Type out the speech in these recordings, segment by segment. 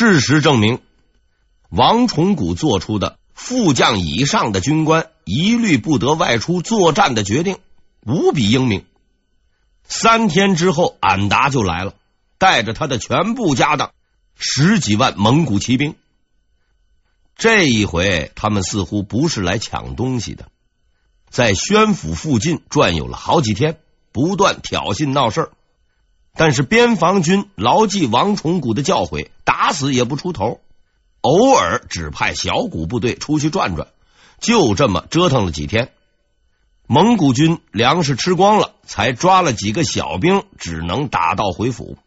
事实证明，王崇古做出的副将以上的军官一律不得外出作战的决定，无比英明。三天之后，俺答就来了，带着他的全部家当，十几万蒙古骑兵。这一回，他们似乎不是来抢东西的，在宣府附近转悠了好几天，不断挑衅闹事儿。但是边防军牢记王崇古的教诲，打死也不出头，偶尔只派小股部队出去转转，就这么折腾了几天。蒙古军粮食吃光了，才抓了几个小兵，只能打道回府。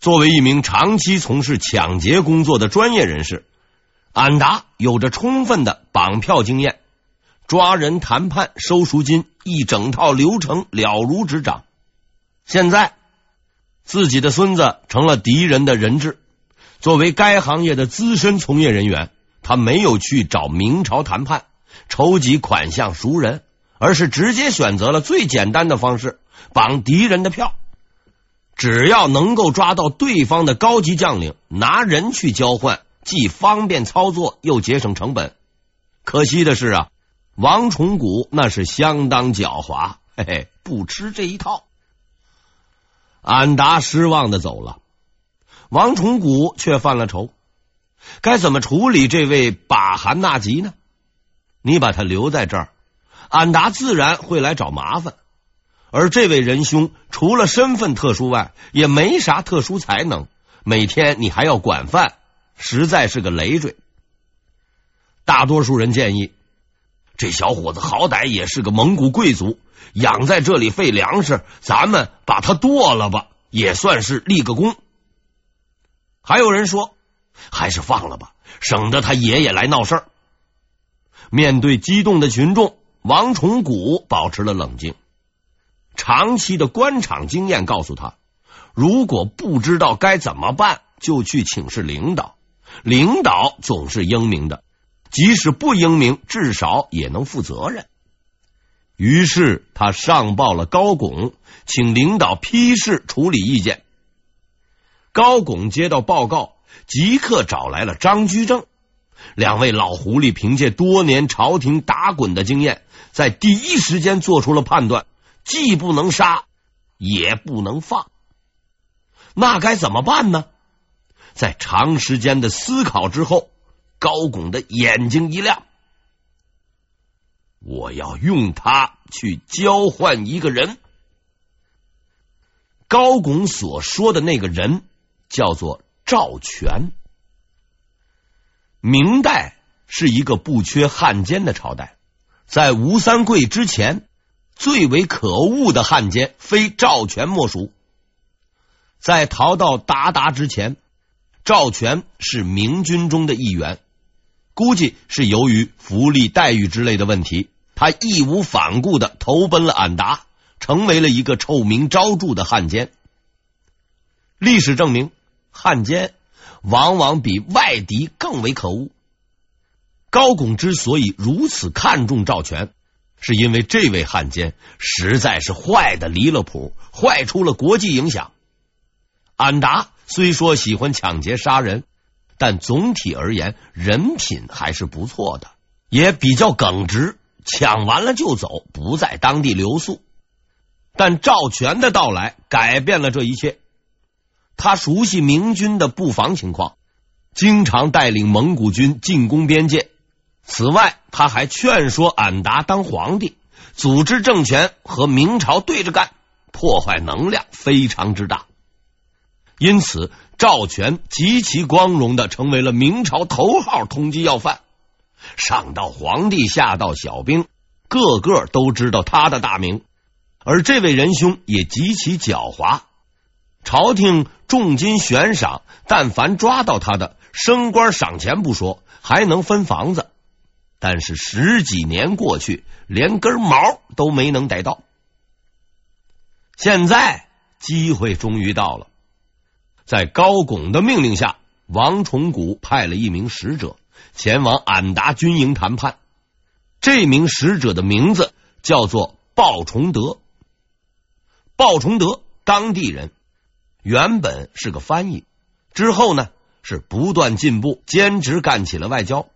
作为一名长期从事抢劫工作的专业人士，俺达有着充分的绑票经验，抓人、谈判、收赎金，一整套流程了如指掌。现在自己的孙子成了敌人的人质，作为该行业的资深从业人员，他没有去找明朝谈判，筹集款项赎人。而是直接选择了最简单的方式，绑敌人的票。只要能够抓到对方的高级将领，拿人去交换，既方便操作，又节省成本。可惜的是啊，王崇古那是相当狡猾，嘿嘿，不吃这一套。俺答失望的走了，王崇古却犯了愁，该怎么处理这位把韩纳吉呢？你把他留在这儿。俺答自然会来找麻烦，而这位仁兄除了身份特殊外，也没啥特殊才能。每天你还要管饭，实在是个累赘。大多数人建议，这小伙子好歹也是个蒙古贵族，养在这里费粮食，咱们把他剁了吧，也算是立个功。还有人说，还是放了吧，省得他爷爷来闹事儿。面对激动的群众。王崇古保持了冷静，长期的官场经验告诉他，如果不知道该怎么办，就去请示领导。领导总是英明的，即使不英明，至少也能负责任。于是他上报了高拱，请领导批示处理意见。高拱接到报告，即刻找来了张居正。两位老狐狸凭借多年朝廷打滚的经验，在第一时间做出了判断，既不能杀，也不能放。那该怎么办呢？在长时间的思考之后，高拱的眼睛一亮：“我要用他去交换一个人。”高拱所说的那个人叫做赵全。明代是一个不缺汉奸的朝代，在吴三桂之前，最为可恶的汉奸非赵全莫属。在逃到韃靼之前，赵全是明军中的一员，估计是由于福利待遇之类的问题，他义无反顾的投奔了俺答，成为了一个臭名昭著的汉奸。历史证明，汉奸。往往比外敌更为可恶。高拱之所以如此看重赵全，是因为这位汉奸实在是坏的离了谱，坏出了国际影响。俺答虽说喜欢抢劫杀人，但总体而言人品还是不错的，也比较耿直，抢完了就走，不在当地留宿。但赵全的到来改变了这一切。他熟悉明军的布防情况，经常带领蒙古军进攻边界。此外，他还劝说俺答当皇帝，组织政权和明朝对着干，破坏能量非常之大。因此，赵全极其光荣的成为了明朝头号通缉要犯，上到皇帝，下到小兵，个个都知道他的大名。而这位仁兄也极其狡猾。朝廷重金悬赏，但凡抓到他的，升官赏钱不说，还能分房子。但是十几年过去，连根毛都没能逮到。现在机会终于到了，在高拱的命令下，王崇古派了一名使者前往俺答军营谈判。这名使者的名字叫做鲍崇德，鲍崇德当地人。原本是个翻译，之后呢，是不断进步，兼职干起了外交。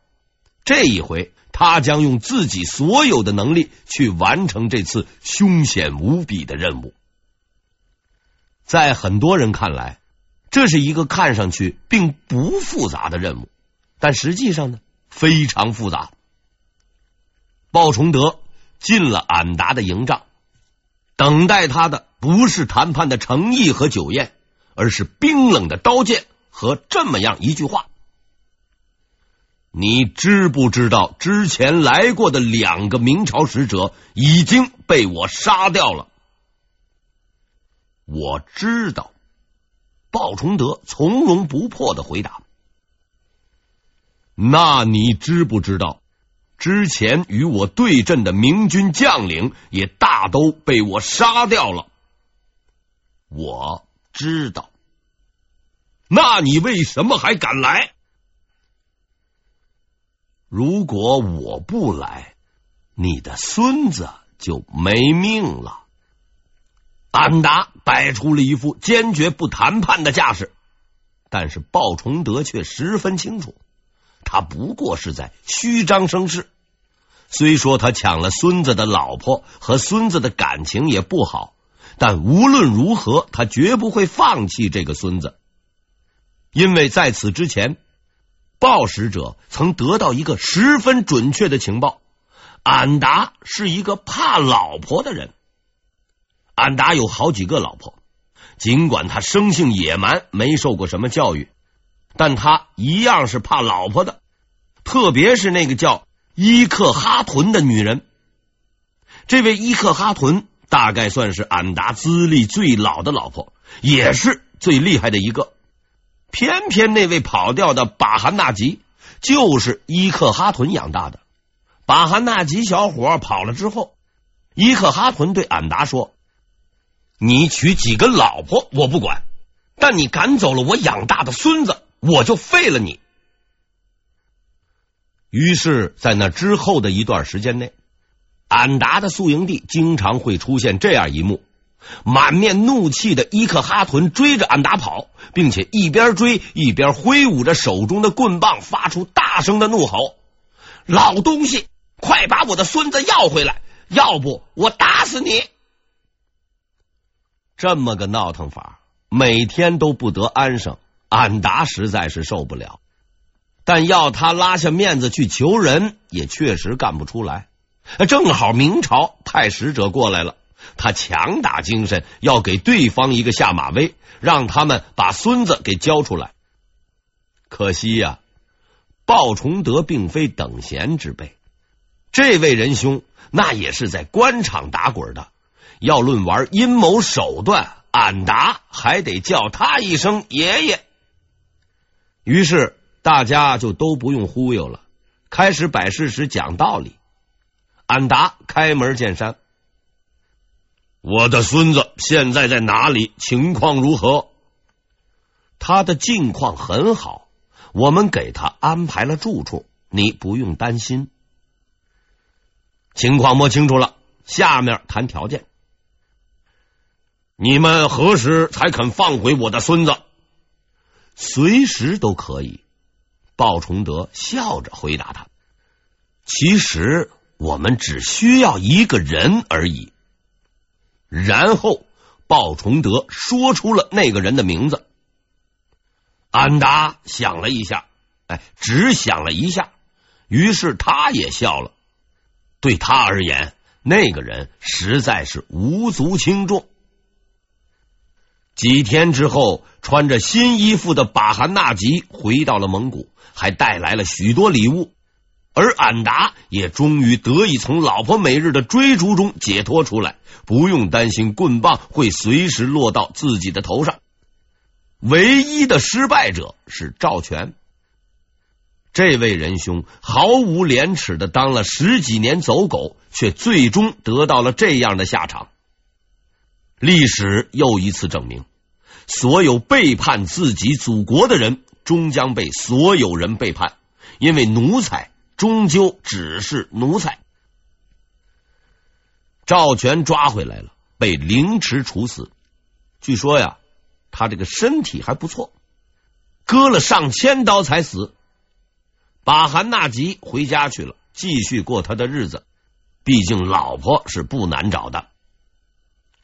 这一回，他将用自己所有的能力去完成这次凶险无比的任务。在很多人看来，这是一个看上去并不复杂的任务，但实际上呢，非常复杂。鲍崇德进了俺答的营帐，等待他的不是谈判的诚意和酒宴，而是冰冷的刀剑和这么样一句话。你知不知道之前来过的两个明朝使者已经被我杀掉了？我知道。鲍崇德从容不迫的回答。那你知不知道之前与我对阵的明军将领也大都被我杀掉了？我知道。那你为什么还敢来？如果我不来，你的孙子就没命了。安达摆出了一副坚决不谈判的架势，但是鲍崇德却十分清楚，他不过是在虚张声势。虽说他抢了孙子的老婆，和孙子的感情也不好，但无论如何，他绝不会放弃这个孙子，因为在此之前。鲍使者曾得到一个十分准确的情报：俺答是一个怕老婆的人。俺答有好几个老婆，尽管他生性野蛮，没受过什么教育，但他一样是怕老婆的。特别是那个叫伊克哈屯的女人，这位伊克哈屯大概算是俺达资历最老的老婆，也是最厉害的一个。偏偏那位跑掉的巴汗纳吉就是伊克哈屯养大的。巴汗纳吉小伙跑了之后，伊克哈屯对俺达说：“你娶几个老婆我不管，但你赶走了我养大的孙子，我就废了你。”于是，在那之后的一段时间内，俺达的宿营地经常会出现这样一幕。满面怒气的伊克哈屯追着俺达跑，并且一边追一边挥舞着手中的棍棒，发出大声的怒吼：“老东西，快把我的孙子要回来，要不我打死你！”这么个闹腾法，每天都不得安生，俺答实在是受不了。但要他拉下面子去求人，也确实干不出来。正好明朝派使者过来了。他强打精神，要给对方一个下马威，让他们把孙子给交出来。可惜呀、鲍崇德并非等闲之辈，这位仁兄那也是在官场打滚的。要论玩阴谋手段，俺答还得叫他一声爷爷。于是大家就都不用忽悠了，开始摆事实、讲道理。俺答开门见山。我的孙子现在在哪里？情况如何？他的境况很好，我们给他安排了住处，你不用担心。情况摸清楚了，下面谈条件。你们何时才肯放回我的孙子？随时都可以。鲍崇德笑着回答他：“其实我们只需要一个人而已。”然后，鲍崇德说出了那个人的名字。安达想了一下，哎，只想了一下，于是他也笑了。对他而言，那个人实在是无足轻重。几天之后，穿着新衣服的巴汗纳吉回到了蒙古，还带来了许多礼物。而俺答也终于得以从老婆每日的追逐中解脱出来，不用担心棍棒会随时落到自己的头上。唯一的失败者是赵全，这位仁兄毫无廉耻的当了十几年走狗，却最终得到了这样的下场。历史又一次证明，所有背叛自己祖国的人，终将被所有人背叛，因为奴才。终究只是奴才。赵全抓回来了，被凌迟处死。据说呀，他这个身体还不错，割了上千刀才死。把韩纳吉回家去了，继续过他的日子。毕竟老婆是不难找的。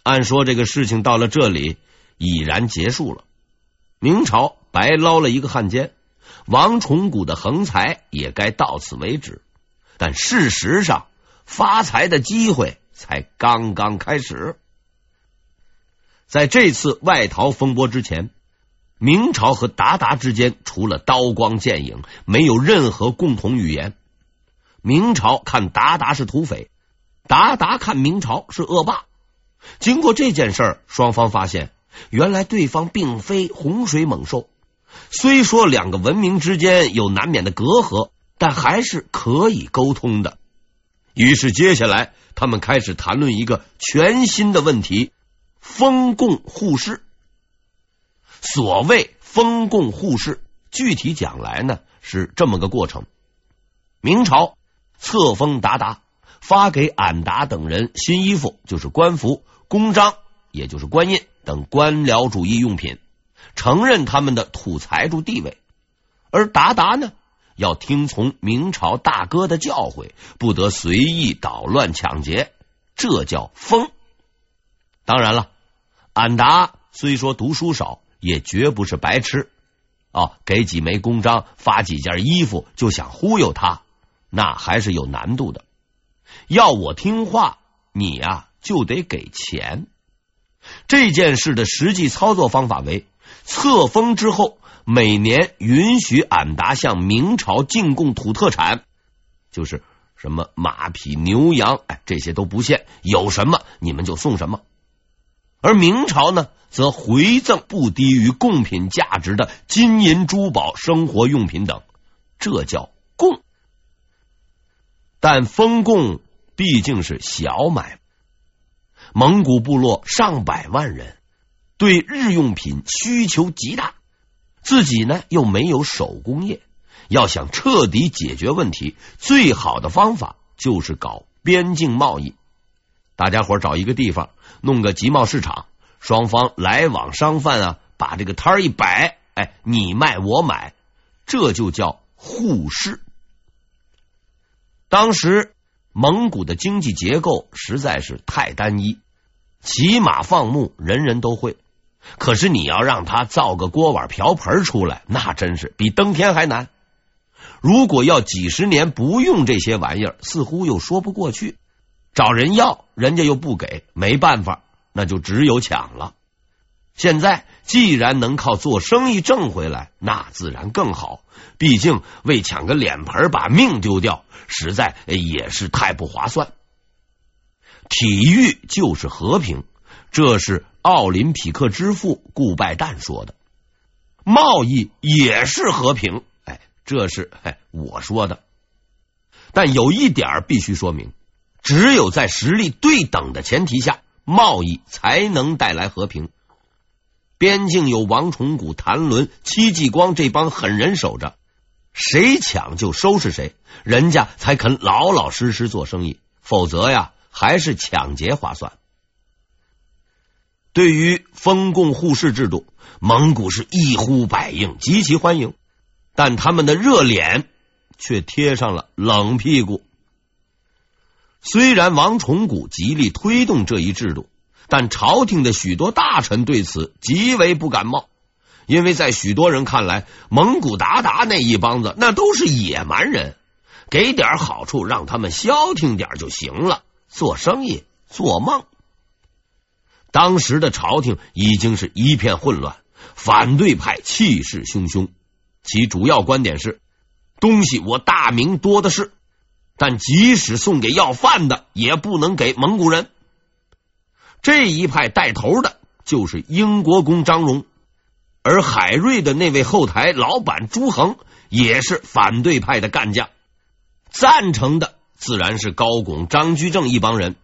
按说这个事情到了这里已然结束了，明朝白捞了一个汉奸，王崇古的横财也该到此为止。但事实上，发财的机会才刚刚开始。在这次外逃风波之前，明朝和韃靼之间除了刀光剑影，没有任何共同语言。明朝看韃靼是土匪，韃靼看明朝是恶霸。经过这件事儿，双方发现原来对方并非洪水猛兽。虽说两个文明之间有难免的隔阂，但还是可以沟通的。于是接下来他们开始谈论一个全新的问题：封共互市。所谓封共互市，具体讲来呢是这么个过程：明朝。册封鞑靼，发给俺答等人新衣服，就是官服、公章，也就是官印等官僚主义用品，承认他们的土财主地位。而韃靼呢，要听从明朝大哥的教诲，不得随意捣乱抢劫，这叫封。当然了，俺答虽说读书少，也绝不是白痴哦，给几枚公章，发几件衣服，就想忽悠他。那还是有难度的。要我听话，你呀、就得给钱。这件事的实际操作方法为：册封之后，每年允许俺答向明朝进贡土特产，就是什么马匹、牛羊，哎，这些都不限，有什么你们就送什么。而明朝呢，则回赠不低于贡品价值的金银珠宝、生活用品等，这叫贡。但封共毕竟是小买卖，蒙古部落上百万人，对日用品需求极大，自己呢又没有手工业，要想彻底解决问题，最好的方法就是搞边境贸易。大家伙找一个地方，弄个集贸市场，双方来往商贩啊，把这个摊儿一摆，哎，你卖我买，这就叫互市。当时蒙古的经济结构实在是太单一，骑马放牧人人都会，可是你要让他造个锅碗瓢盆出来，那真是比登天还难。如果要几十年不用这些玩意儿，似乎又说不过去。找人要，人家又不给，没办法，那就只有抢了。现在既然能靠做生意挣回来，那自然更好。毕竟为抢个脸盆把命丢掉，实在也是太不划算。体育就是和平，这是奥林匹克之父顾拜旦说的。贸易也是和平，哎，这是哎我说的。但有一点必须说明，只有在实力对等的前提下，贸易才能带来和平。边境有王崇古、谭伦、戚继光这帮狠人守着，谁抢就收拾谁，人家才肯老老实实做生意。否则呀，还是抢劫划算。对于封共互市制度，蒙古是一呼百应，极其欢迎。但他们的热脸却贴上了冷屁股。虽然王崇古极力推动这一制度。但朝廷的许多大臣对此极为不感冒，因为在许多人看来，蒙古鞑靼那一帮子那都是野蛮人，给点好处让他们消停点就行了。做生意做梦。当时的朝廷已经是一片混乱，反对派气势汹汹，其主要观点是：东西我大明多的是，但即使送给要饭的，也不能给蒙古人。这一派带头的就是英国公张荣，而海瑞的那位后台老板朱恒也是反对派的干将，赞成的自然是高拱、张居正一帮人。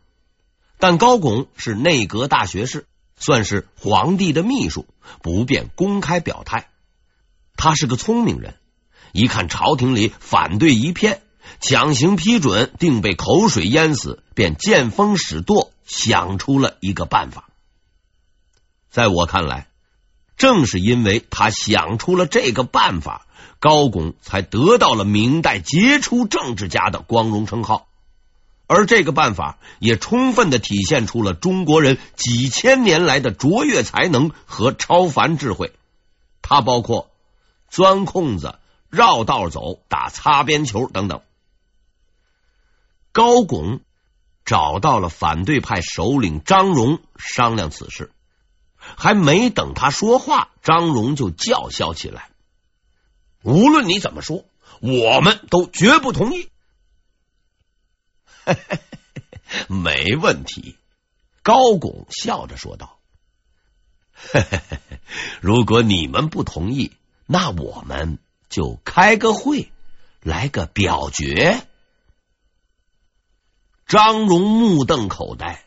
但高拱是内阁大学士，算是皇帝的秘书，不便公开表态。他是个聪明人，一看朝廷里反对一片，强行批准，定被口水淹死，便见风使舵。想出了一个办法，在我看来，正是因为他想出了这个办法，高拱才得到了明代杰出政治家的光荣称号。而这个办法也充分的体现出了中国人几千年来的卓越才能和超凡智慧。它包括钻空子、绕道走、打擦边球等等。高拱找到了反对派首领张荣商量此事，还没等他说话，张荣就叫嚣起来：“无论你怎么说，我们都绝不同意。”没问题，高拱笑着说道。如果你们不同意，那我们就开个会，来个表决。张荣目瞪口呆，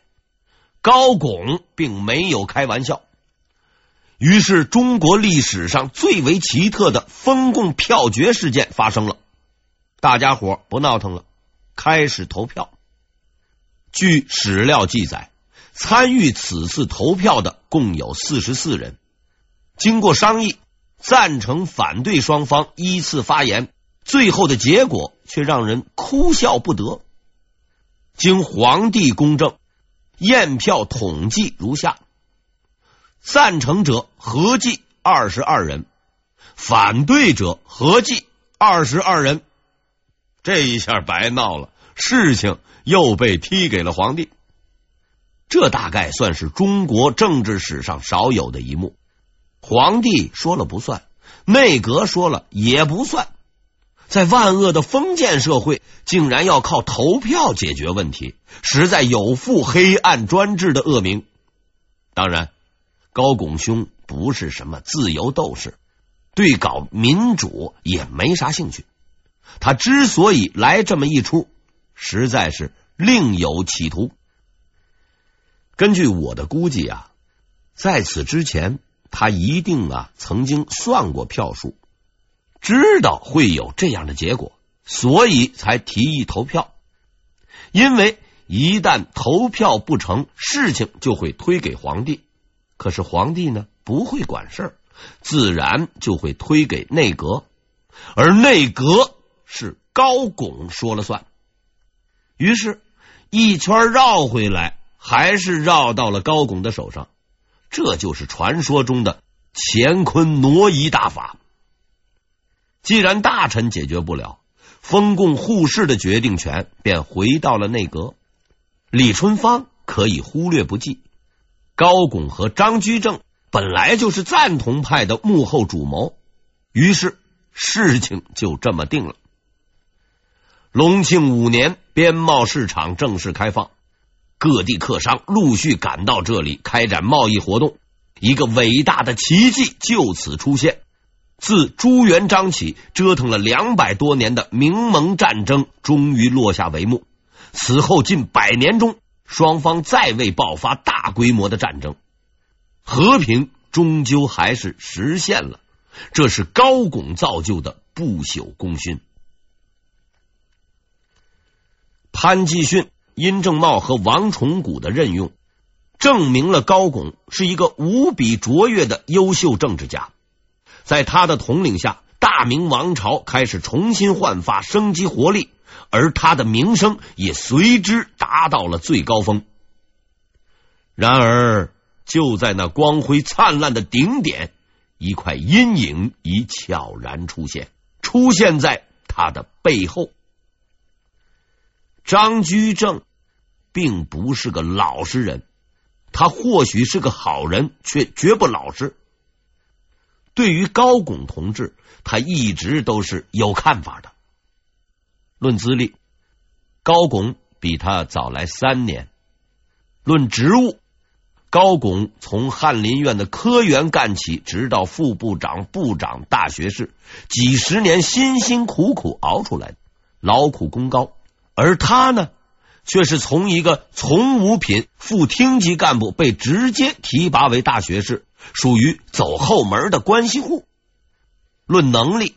高拱并没有开玩笑。于是，中国历史上最为奇特的封贡票决事件发生了。大家伙不闹腾了，开始投票。据史料记载。参与此次投票的共有四十四人。经过商议，赞成、反对双方依次发言，最后的结果却让人哭笑不得。经皇帝公证，验票统计如下：赞成者合计二十二人，反对者合计二十二人。这一下白闹了，事情又被踢给了皇帝。这大概算是中国政治史上少有的一幕。皇帝说了不算，内阁说了也不算，在万恶的封建社会，竟然要靠投票解决问题，实在有负黑暗专制的恶名。当然，高拱兄不是什么自由斗士，对搞民主也没啥兴趣。他之所以来这么一出，实在是另有企图。根据我的估计啊，在此之前，他一定啊曾经算过票数，知道会有这样的结果，所以才提议投票。因为一旦投票不成，事情就会推给皇帝。可是皇帝呢，不会管事儿，自然就会推给内阁，而内阁是高拱说了算。于是，一圈绕回来。还是绕到了高拱的手上，这就是传说中的乾坤挪移大法。既然大臣解决不了，封贡互市的决定权便回到了内阁。李春芳可以忽略不计，高拱和张居正本来就是赞同派的幕后主谋，于是事情就这么定了。隆庆五年，边贸市场正式开放。各地客商陆续赶到这里开展贸易活动，一个伟大的奇迹就此出现。自朱元璋起，折腾了两百多年的明蒙战争终于落下帷幕。此后近百年中，双方再未爆发大规模的战争，和平终究还是实现了。这是高拱造就的不朽功勋。潘继训。殷正茂和王崇古的任用，证明了高拱是一个无比卓越的优秀政治家。在他的统领下，大明王朝开始重新焕发生机活力，而他的名声也随之达到了最高峰。然而，就在那光辉灿烂的顶点，一块阴影已悄然出现，出现在他的背后。张居正。并不是个老实人，他或许是个好人，却绝不老实。对于高拱同志，他一直都是有看法的。论资历，高拱比他早来三年；论职务，高拱从翰林院的科员干起，直到副部长、部长、大学士，几十年辛辛苦苦熬出来的，劳苦功高。而他呢？却是从一个从五品副厅级干部被直接提拔为大学士，属于走后门的关系户。论能力，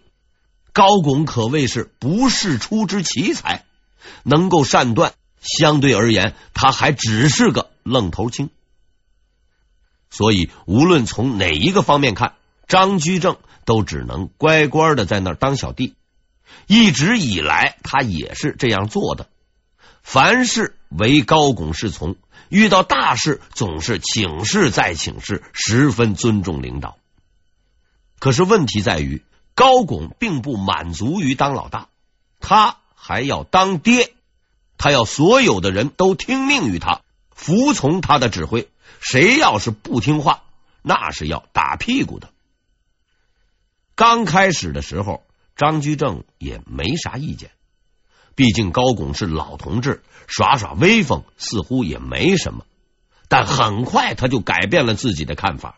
高拱可谓是不世出之奇才，能够善断。相对而言，他还只是个愣头青。所以无论从哪一个方面看，张居正都只能乖乖的在那儿当小弟。一直以来，他也是这样做的，凡事唯高拱是从，遇到大事总是请示再请示，十分尊重领导。可是问题在于，高拱并不满足于当老大，他还要当爹，他要所有的人都听命于他，服从他的指挥。谁要是不听话，那是要打屁股的。刚开始的时候。张居正也没啥意见，毕竟高拱是老同志，耍耍威风似乎也没什么。但很快他就改变了自己的看法。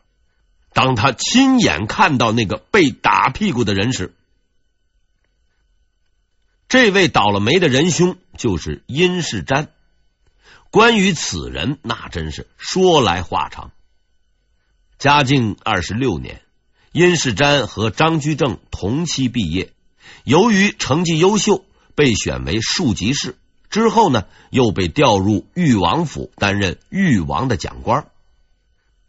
当他亲眼看到那个被打屁股的人时，这位倒了霉的仁兄就是殷世瞻。关于此人，那真是说来话长。嘉靖二十六年。殷世瞻和张居正同期毕业，由于成绩优秀，被选为庶吉士。之后呢，又被调入裕王府担任裕王的讲官，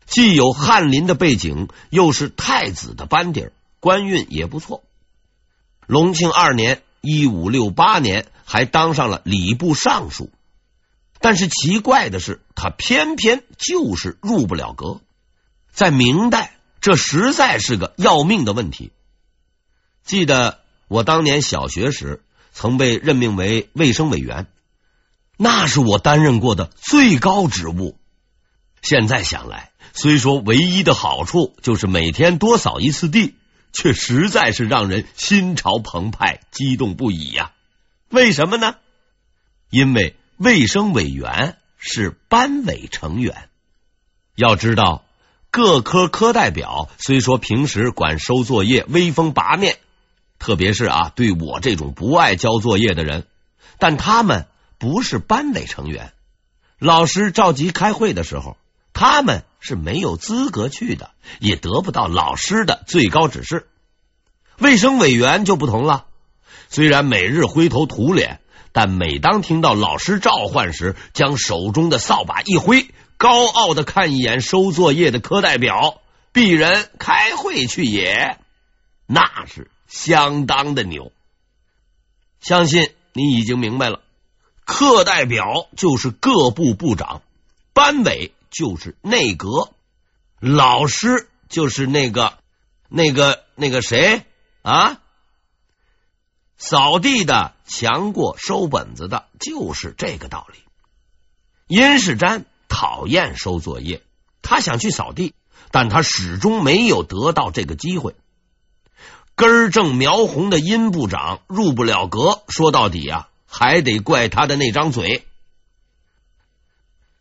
既有翰林的背景，又是太子的班底，官运也不错。隆庆二年（一五六八年），还当上了礼部尚书。但是奇怪的是，他偏偏就是入不了阁。在明代。这实在是个要命的问题。记得我当年小学时曾被任命为卫生委员，那是我担任过的最高职务。现在想来，虽说唯一的好处就是每天多扫一次地，却实在是让人心潮澎湃、激动不已呀。为什么呢？因为卫生委员是班委成员，要知道。各科科代表虽说平时管收作业威风八面，特别是啊，对我这种不爱交作业的人，但他们不是班委成员。老师召集开会的时候，他们是没有资格去的，也得不到老师的最高指示。卫生委员就不同了，虽然每日灰头土脸，但每当听到老师召唤时，将手中的扫把一挥。高傲的看一眼收作业的科代表，鄙人开会去也，那是相当的牛。相信你已经明白了，课代表就是各部部长，班委就是内阁，老师就是那个那个那个谁啊？扫地的强过收本子的，就是这个道理。殷世瞻。讨厌收作业，他想去扫地，但他始终没有得到这个机会。根正苗红的殷部长入不了阁，说到底啊，还得怪他的那张嘴。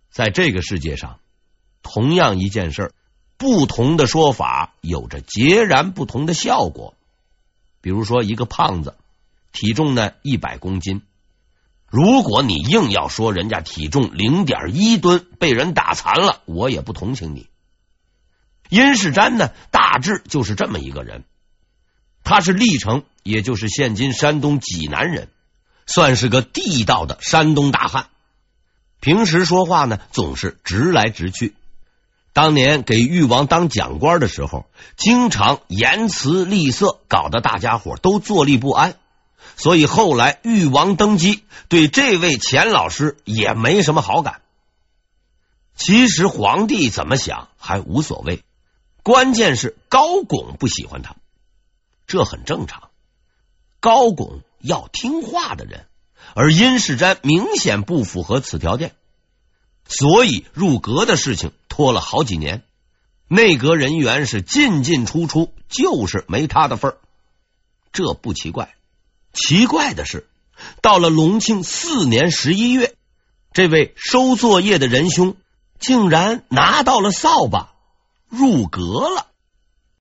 在这个世界上，同样一件事，不同的说法有着截然不同的效果。比如说，一个胖子，体重呢一百公斤。如果你硬要说人家体重零点一吨被人打残了，我也不同情你。殷世瞻呢，大致就是这么一个人。他是历城，也就是现今山东济南人，算是个地道的山东大汉。平时说话呢，总是直来直去。当年给誉王当讲官的时候，经常言辞厉色，搞得大家伙都坐立不安。所以后来誉王登基，对这位钱老师也没什么好感。其实皇帝怎么想还无所谓，关键是高拱不喜欢他，这很正常。高拱要听话的人，而殷世瞻明显不符合此条件，所以入阁的事情拖了好几年，内阁人员是进进出出，就是没他的份儿，这不奇怪。奇怪的是，到了隆庆四年十一月，这位收作业的仁兄竟然拿到了扫把，入阁了。